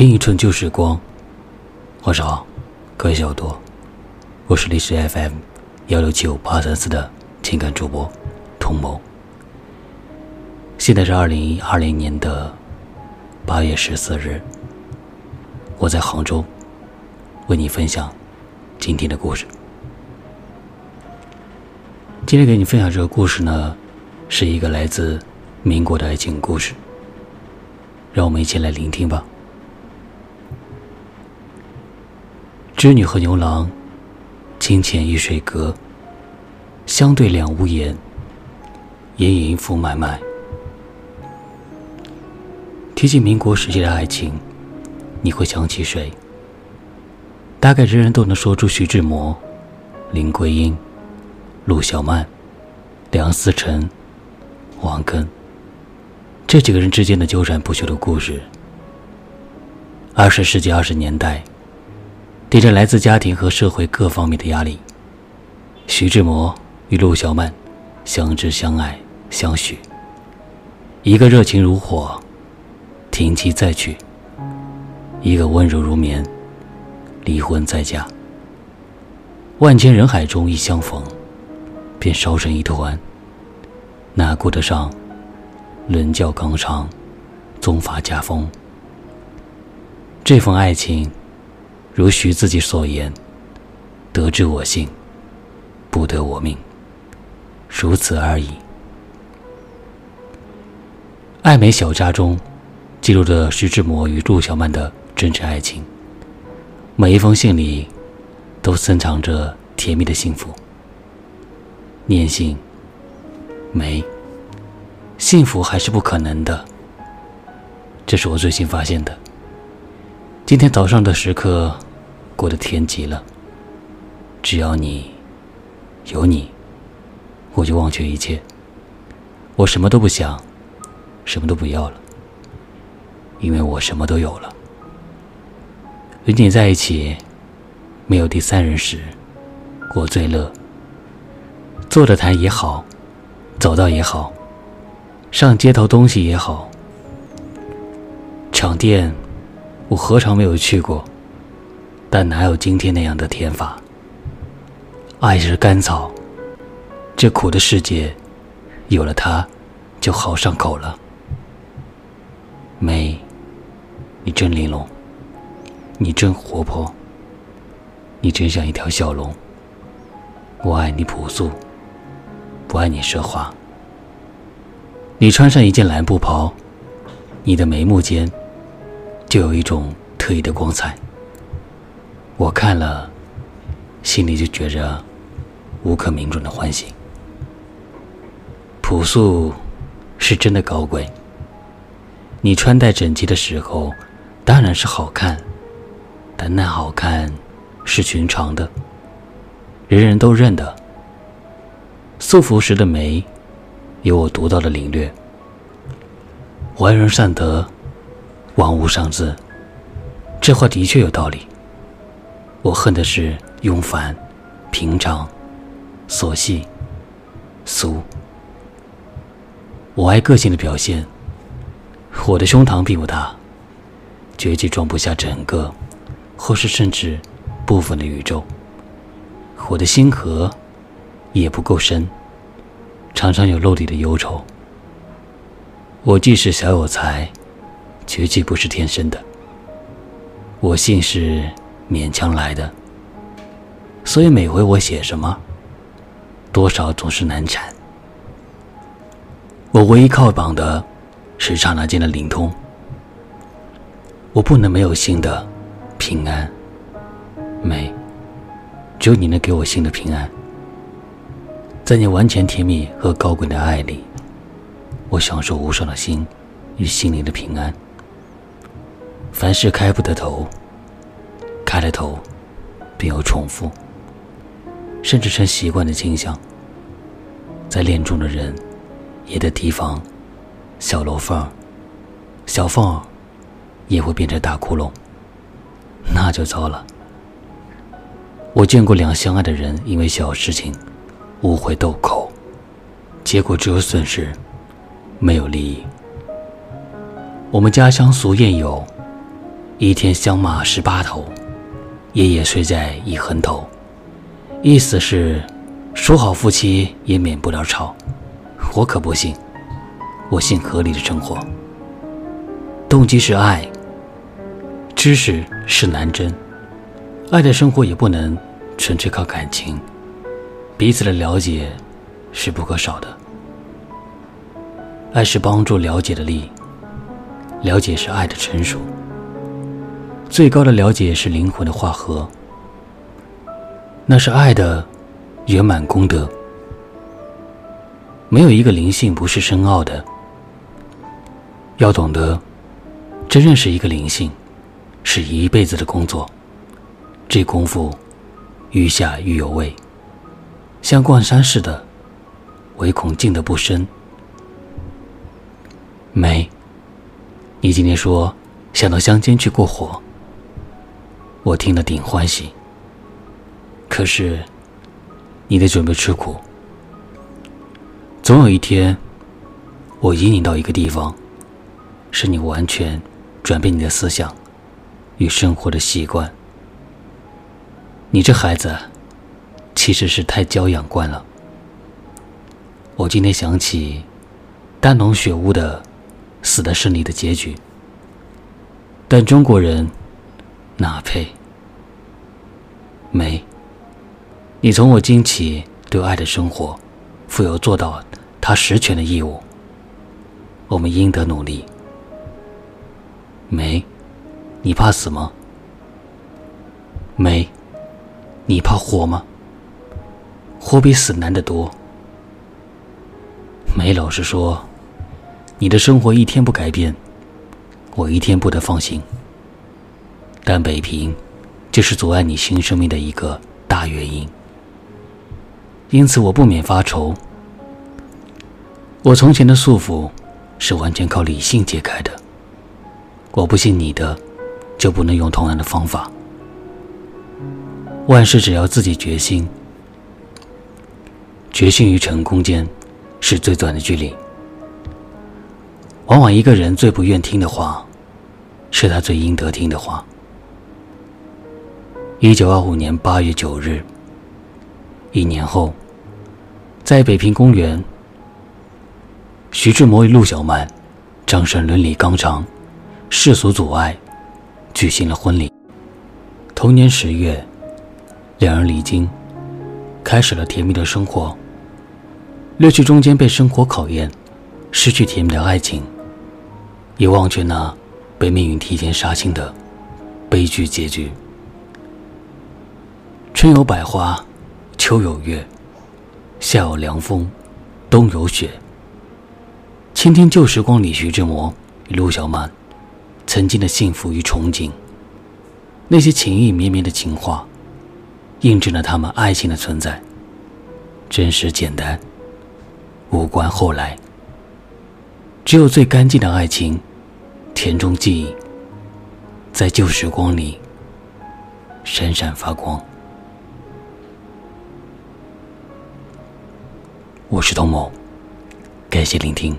听一寸旧时光，晚上好，各位小多，我是历史 FM 幺六七五八三四的情感主播童谋。现在是二零二零年的八月十四日，我在杭州为你分享今天的故事。今天给你分享这个故事呢，是一个来自民国的爱情故事，让我们一起来聆听吧。织女和牛郎，清浅一水隔，相对两无言。盈盈复脉脉。提起民国时期的爱情，你会想起谁？大概人人都能说出徐志摩、林桂英、陆小曼、梁思成、王根这几个人之间的纠缠不休的故事。二十世纪二十年代。顶着来自家庭和社会各方面的压力，徐志摩与陆小曼相知相爱相许。一个热情如火，停妻再娶；一个温柔如棉，离婚再嫁。万千人海中一相逢，便烧成一团。哪顾得上伦教纲常，宗法家风？这份爱情。如许自己所言：“得之我幸，不得我命。”如此而已。《爱美小札》中记录着徐志摩与陆小曼的真挚爱情，每一封信里都深藏着甜蜜的幸福。念信，没，幸福还是不可能的。这是我最新发现的。今天早上的时刻过得甜极了。只要你有你，我就忘却一切。我什么都不想，什么都不要了，因为我什么都有了。与你在一起，没有第三人时，我最乐。坐着谈也好，走道也好，上街头东西也好，场店。我何尝没有去过？但哪有今天那样的甜法？爱是甘草，这苦的世界，有了它，就好上口了。美，你真玲珑，你真活泼，你真像一条小龙。我爱你朴素，不爱你奢华。你穿上一件蓝布袍，你的眉目间。就有一种特异的光彩，我看了，心里就觉着无可名状的欢喜。朴素是真的高贵。你穿戴整齐的时候，当然是好看，但那好看是寻常的，人人都认得。素服时的美，有我独到的领略。怀人善德。万物尚自，这话的确有道理。我恨的是庸凡、平常、琐细、俗。我爱个性的表现。我的胸膛并不大，绝技装不下整个，或是甚至部分的宇宙。我的心河也不够深，常常有漏底的忧愁。我既是小有才。绝技不是天生的，我信是勉强来的。所以每回我写什么，多少总是难产。我唯一靠绑的是刹那间的灵通。我不能没有新的平安美，只有你能给我新的平安。在你完全甜蜜和高贵的爱里，我享受无上的心与心灵的平安。凡事开不得头，开了头，便有重复，甚至成习惯的倾向。在恋中的人，也得提防小楼缝儿，小缝儿也会变成大窟窿，那就糟了。我见过两相爱的人因为小事情误会斗口，结果只有损失，没有利益。我们家乡俗谚有。一天相骂十八头，夜夜睡在一横头。意思是，说好夫妻也免不了吵。我可不信，我信合理的生活。动机是爱，知识是难真。爱的生活也不能纯粹靠感情，彼此的了解是不可少的。爱是帮助了解的力，了解是爱的成熟。最高的了解是灵魂的化合，那是爱的圆满功德。没有一个灵性不是深奥的。要懂得，真认识一个灵性，是一辈子的工作。这功夫，愈下愈有味，像灌山似的，唯恐进得不深。梅，你今天说想到乡间去过活。我听了顶欢喜，可是你得准备吃苦。总有一天，我引你到一个地方，使你完全转变你的思想与生活的习惯。你这孩子其实是太娇养惯了。我今天想起丹龙雪屋的死的是你的结局，但中国人。哪配？没。你从我今起对爱的生活，负有做到他实权的义务。我们应得努力。没，你怕死吗？没，你怕活吗？活比死难得多。梅老师说：“你的生活一天不改变，我一天不得放心。”但北平，就是阻碍你新生命的一个大原因。因此，我不免发愁。我从前的束缚，是完全靠理性解开的。我不信你的，就不能用同样的方法。万事只要自己决心，决心与成功间，是最短的距离。往往一个人最不愿听的话，是他最应得听的话。一九二五年八月九日，一年后，在北平公园，徐志摩与陆小曼，张生伦理纲常，世俗阻碍，举行了婚礼。同年十月，两人离京，开始了甜蜜的生活。略去中间被生活考验，失去甜蜜的爱情，也忘却那被命运提前杀青的悲剧结局。春有百花，秋有月，夏有凉风，冬有雪。倾听旧时光里徐志摩与陆小曼曾经的幸福与憧憬，那些情意绵绵的情话，印证了他们爱情的存在。真实简单，无关后来。只有最干净的爱情，田中记忆，在旧时光里闪闪发光。我是童某，感谢聆听。